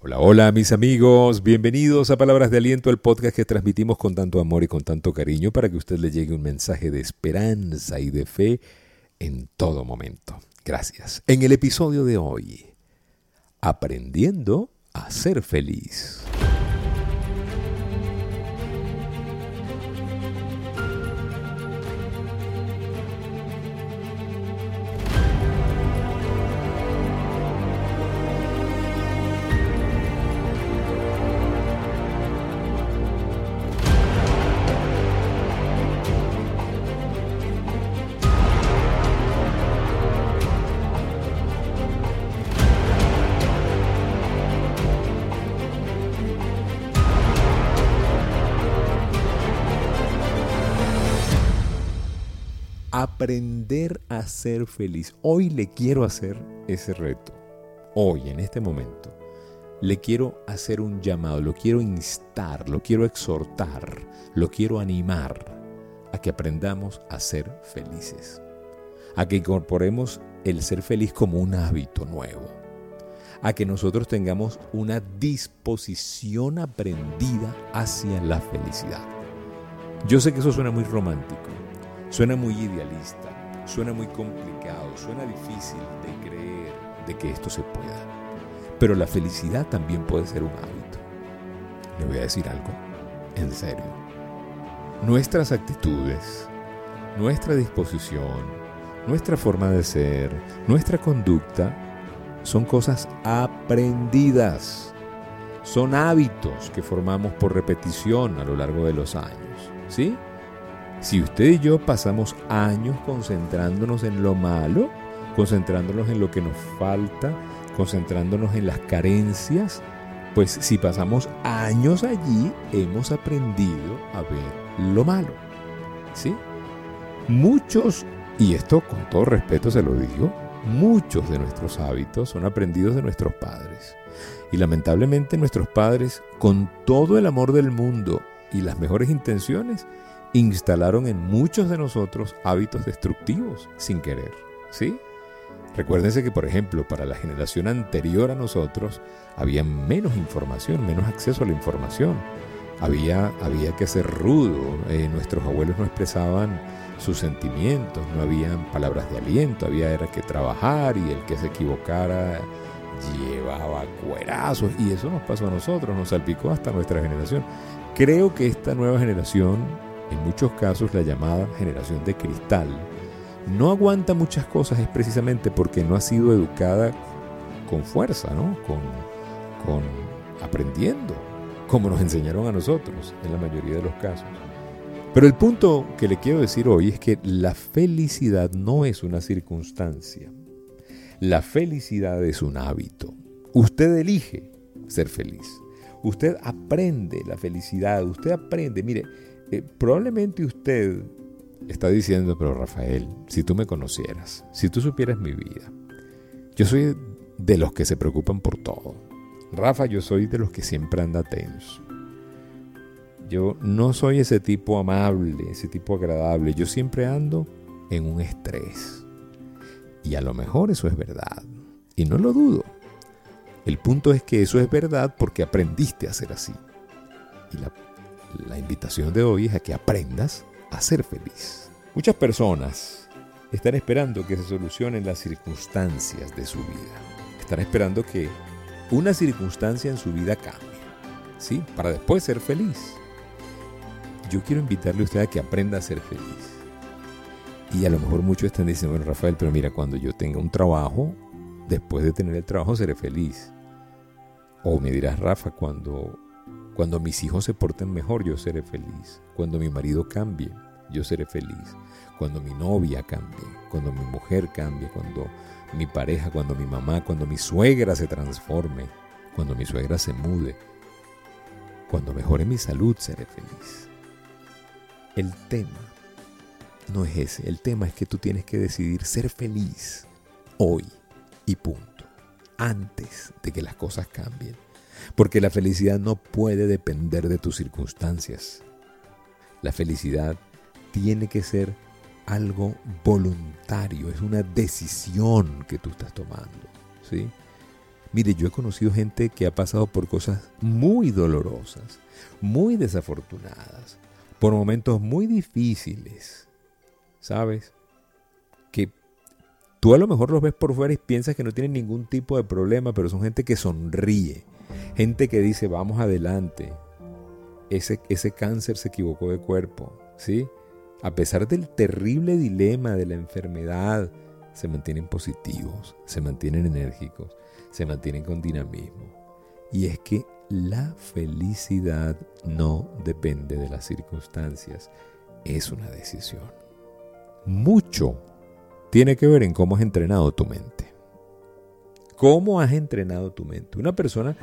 Hola, hola mis amigos, bienvenidos a Palabras de Aliento, el podcast que transmitimos con tanto amor y con tanto cariño para que usted le llegue un mensaje de esperanza y de fe en todo momento. Gracias. En el episodio de hoy, aprendiendo a ser feliz. Aprender a ser feliz. Hoy le quiero hacer ese reto. Hoy, en este momento, le quiero hacer un llamado, lo quiero instar, lo quiero exhortar, lo quiero animar a que aprendamos a ser felices. A que incorporemos el ser feliz como un hábito nuevo. A que nosotros tengamos una disposición aprendida hacia la felicidad. Yo sé que eso suena muy romántico, Suena muy idealista, suena muy complicado, suena difícil de creer de que esto se pueda. Pero la felicidad también puede ser un hábito. Le voy a decir algo, en serio. Nuestras actitudes, nuestra disposición, nuestra forma de ser, nuestra conducta, son cosas aprendidas. Son hábitos que formamos por repetición a lo largo de los años. ¿Sí? Si usted y yo pasamos años concentrándonos en lo malo, concentrándonos en lo que nos falta, concentrándonos en las carencias, pues si pasamos años allí, hemos aprendido a ver lo malo. ¿Sí? Muchos, y esto con todo respeto se lo digo, muchos de nuestros hábitos son aprendidos de nuestros padres. Y lamentablemente nuestros padres, con todo el amor del mundo y las mejores intenciones, instalaron en muchos de nosotros hábitos destructivos sin querer. ¿Sí? Recuérdense que, por ejemplo, para la generación anterior a nosotros había menos información, menos acceso a la información. Había, había que ser rudo, eh, nuestros abuelos no expresaban sus sentimientos, no habían palabras de aliento, había era que trabajar y el que se equivocara llevaba cuerazos y eso nos pasó a nosotros, nos salpicó hasta nuestra generación. Creo que esta nueva generación en muchos casos la llamada generación de cristal, no aguanta muchas cosas es precisamente porque no ha sido educada con fuerza, ¿no? con, aprendiendo, como nos enseñaron a nosotros en la mayoría de los casos. Pero el punto que le quiero decir hoy es que la felicidad no es una circunstancia. La felicidad es un hábito. Usted elige ser feliz. Usted aprende la felicidad. Usted aprende. Mire, eh, probablemente usted está diciendo, pero Rafael, si tú me conocieras, si tú supieras mi vida, yo soy de los que se preocupan por todo. Rafa, yo soy de los que siempre anda tenso. Yo no soy ese tipo amable, ese tipo agradable. Yo siempre ando en un estrés. Y a lo mejor eso es verdad. Y no lo dudo. El punto es que eso es verdad porque aprendiste a ser así. Y la la invitación de hoy es a que aprendas a ser feliz. Muchas personas están esperando que se solucionen las circunstancias de su vida. Están esperando que una circunstancia en su vida cambie, ¿sí? Para después ser feliz. Yo quiero invitarle a usted a que aprenda a ser feliz. Y a lo mejor muchos están diciendo, bueno, Rafael, pero mira, cuando yo tenga un trabajo, después de tener el trabajo seré feliz. O me dirás, Rafa, cuando cuando mis hijos se porten mejor, yo seré feliz. Cuando mi marido cambie, yo seré feliz. Cuando mi novia cambie, cuando mi mujer cambie, cuando mi pareja, cuando mi mamá, cuando mi suegra se transforme, cuando mi suegra se mude, cuando mejore mi salud, seré feliz. El tema no es ese. El tema es que tú tienes que decidir ser feliz hoy y punto. Antes de que las cosas cambien. Porque la felicidad no puede depender de tus circunstancias. La felicidad tiene que ser algo voluntario, es una decisión que tú estás tomando. ¿sí? Mire, yo he conocido gente que ha pasado por cosas muy dolorosas, muy desafortunadas, por momentos muy difíciles, ¿sabes? Que tú a lo mejor los ves por fuera y piensas que no tienen ningún tipo de problema, pero son gente que sonríe, gente que dice, vamos adelante. Ese, ese cáncer se equivocó de cuerpo, ¿sí? A pesar del terrible dilema de la enfermedad, se mantienen positivos, se mantienen enérgicos, se mantienen con dinamismo. Y es que la felicidad no depende de las circunstancias, es una decisión. Mucho tiene que ver en cómo has entrenado tu mente. ¿Cómo has entrenado tu mente? Una persona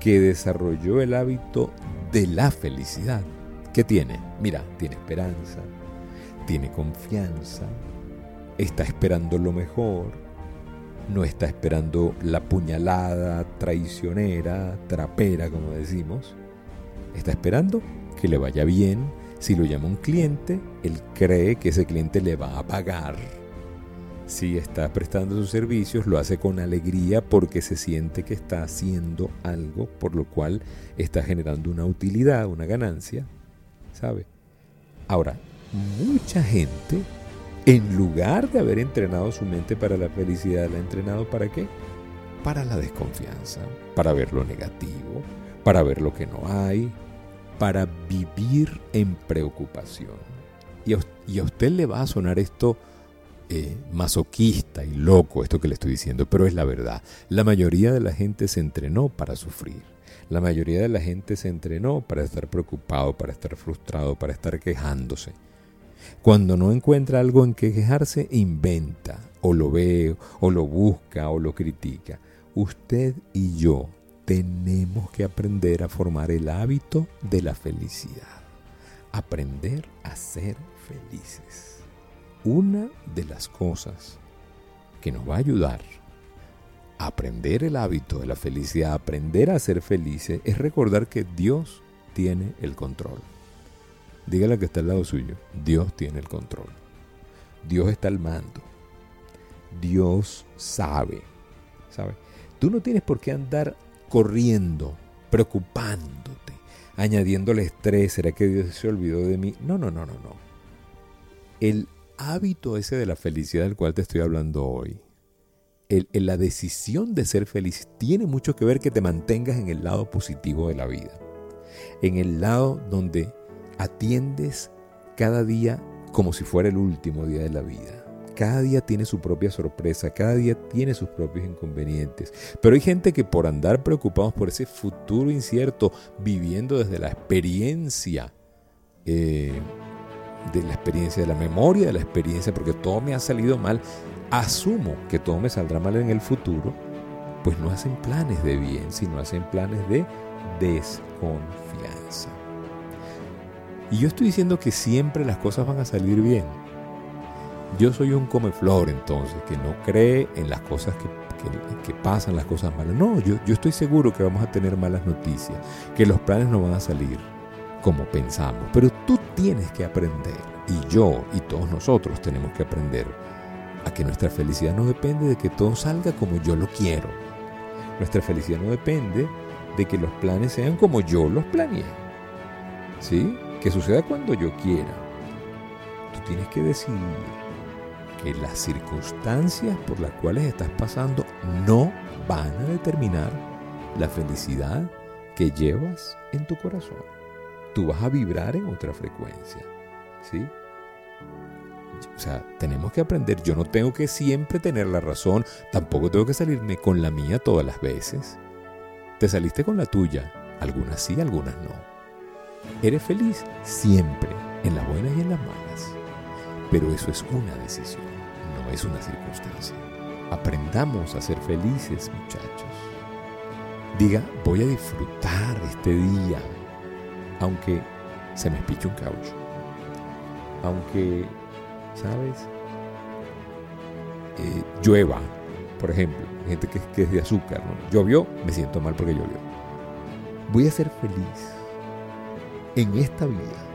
que desarrolló el hábito de la felicidad. ¿Qué tiene? Mira, tiene esperanza, tiene confianza, está esperando lo mejor, no está esperando la puñalada traicionera, trapera, como decimos. Está esperando que le vaya bien. Si lo llama un cliente, él cree que ese cliente le va a pagar. Si está prestando sus servicios, lo hace con alegría porque se siente que está haciendo algo por lo cual está generando una utilidad, una ganancia. ¿Sabe? Ahora, mucha gente, en lugar de haber entrenado su mente para la felicidad, la ha entrenado para qué? Para la desconfianza, para ver lo negativo, para ver lo que no hay, para vivir en preocupación. Y a, usted le va a sonar esto eh, masoquista y loco, esto que le estoy diciendo, pero es la verdad. La mayoría de la gente se entrenó para sufrir. La mayoría de la gente se entrenó para estar preocupado, para estar frustrado, para estar quejándose. Cuando no encuentra algo en que quejarse, inventa, o lo ve, o lo busca, o lo critica. Usted y yo tenemos que aprender a formar el hábito de la felicidad. Aprender a ser felices. Una de las cosas que nos va a ayudar a aprender el hábito de la felicidad, aprender a ser felices, es recordar que Dios tiene el control. Dígale que está al lado suyo. Dios tiene el control. Dios está al mando. Dios sabe. ¿Sabe? Tú no tienes por qué andar corriendo, preocupándote, añadiéndole estrés. ¿Será que Dios se olvidó de mí? No, no, no, no, no. El hábito ese de la felicidad del cual te estoy hablando hoy, el, la decisión de ser feliz tiene mucho que ver que te mantengas en el lado positivo de la vida. En el lado donde atiendes cada día como si fuera el último día de la vida. Cada día tiene su propia sorpresa, cada día tiene sus propios inconvenientes. Pero hay gente que por andar preocupados por ese futuro incierto, viviendo desde la experiencia, eh, de la experiencia, de la memoria de la experiencia, porque todo me ha salido mal, asumo que todo me saldrá mal en el futuro, pues no hacen planes de bien, sino hacen planes de desconfianza. Y yo estoy diciendo que siempre las cosas van a salir bien. Yo soy un comeflor entonces, que no cree en las cosas que, pasan, las cosas malas. No, yo, yo estoy seguro que vamos a tener malas noticias, que los planes no van a salir como pensamos. Pero tú tienes que aprender, y yo y todos nosotros tenemos que aprender, a que nuestra felicidad no depende de que todo salga como yo lo quiero. Nuestra felicidad no depende de que los planes sean como yo los planeé. ¿Sí? que suceda cuando yo quiera. Tú tienes que decidir que las circunstancias por las cuales estás pasando no van a determinar la felicidad que llevas en tu corazón. Tú vas a vibrar en otra frecuencia. ¿Sí? O sea, tenemos que aprender. Yo no tengo que siempre tener la razón. Tampoco tengo que salirme con la mía todas las veces. Te saliste con la tuya. Algunas sí, algunas no. Eres feliz siempre, en las buenas y en las malas. Pero eso es una decisión, no es una circunstancia. Aprendamos a ser felices, muchachos. Diga, voy a disfrutar este día, aunque se me espiche un caucho. Aunque, ¿sabes? Eh, llueva, por ejemplo, gente que, que es de azúcar, ¿no? Llovió, me siento mal porque llovió. Voy a ser feliz en esta vida,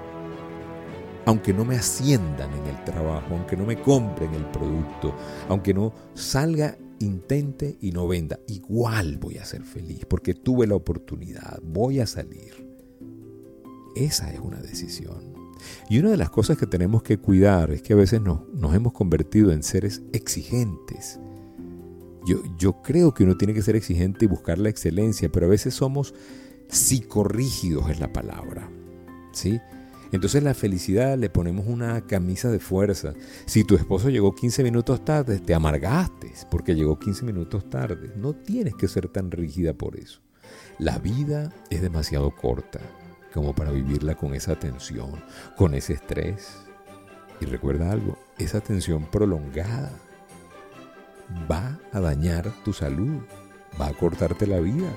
aunque no me asciendan en el trabajo, aunque no me compren el producto, aunque no salga intente y no venda, igual voy a ser feliz porque tuve la oportunidad, voy a salir. Esa es una decisión. Y una de las cosas que tenemos que cuidar es que a veces nos, nos hemos convertido en seres exigentes. Yo, yo creo que uno tiene que ser exigente y buscar la excelencia, pero a veces somos psicorrígidos es la palabra. ¿Sí? Entonces la felicidad le ponemos una camisa de fuerza. Si tu esposo llegó 15 minutos tarde, te amargaste porque llegó 15 minutos tarde. No tienes que ser tan rígida por eso. La vida es demasiado corta como para vivirla con esa tensión, con ese estrés. Y recuerda algo, esa tensión prolongada va a dañar tu salud, va a cortarte la vida.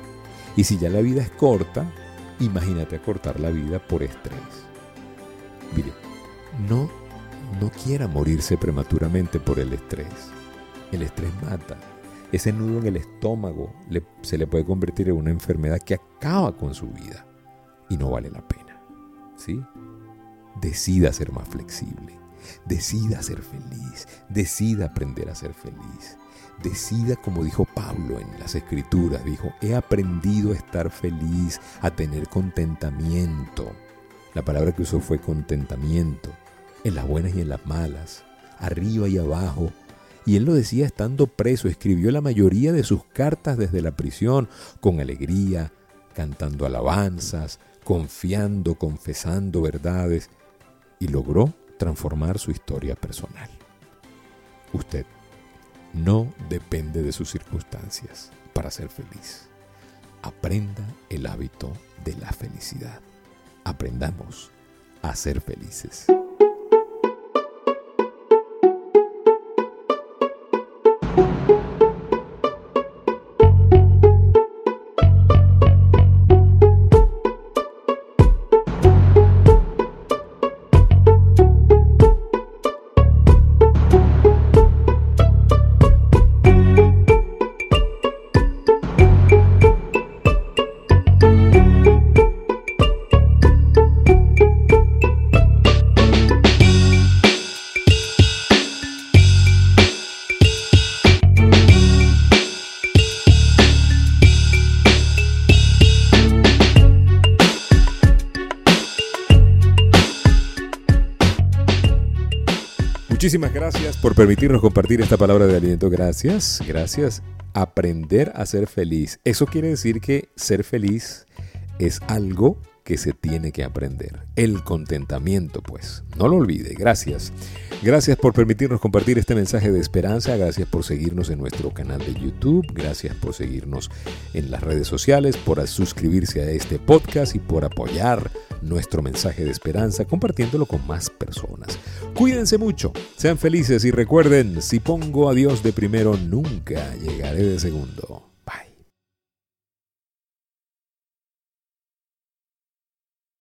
Y si ya la vida es corta, imagínate acortar la vida por estrés. Mire, no, no quiera morirse prematuramente por el estrés. El estrés mata. Ese nudo en el estómago se le puede convertir en una enfermedad que acaba con su vida y no vale la pena. ¿Sí? Decida ser más flexible. Decida ser feliz. Decida aprender a ser feliz. Decida, como dijo Pablo en las Escrituras, dijo, he aprendido a estar feliz, a tener contentamiento. La palabra que usó fue contentamiento, en las buenas y en las malas, arriba y abajo. Y él lo decía estando preso, escribió la mayoría de sus cartas desde la prisión, con alegría, cantando alabanzas, confiando, confesando verdades y logró transformar su historia personal. Usted no depende de sus circunstancias para ser feliz. Aprenda el hábito de la felicidad. Aprendamos a ser felices. Muchísimas gracias por permitirnos compartir esta palabra de aliento. Gracias, gracias. Aprender a ser feliz. Eso quiere decir que ser feliz es algo que se tiene que aprender. El contentamiento, pues. No lo olvide. Gracias. Gracias por permitirnos compartir este mensaje de esperanza. Gracias por seguirnos en nuestro canal de YouTube. Gracias por seguirnos en las redes sociales, por suscribirse a este podcast y por apoyar nuestro mensaje de esperanza compartiéndolo con más personas. Cuídense mucho, sean felices y recuerden, si pongo a Dios de primero, nunca llegaré de segundo.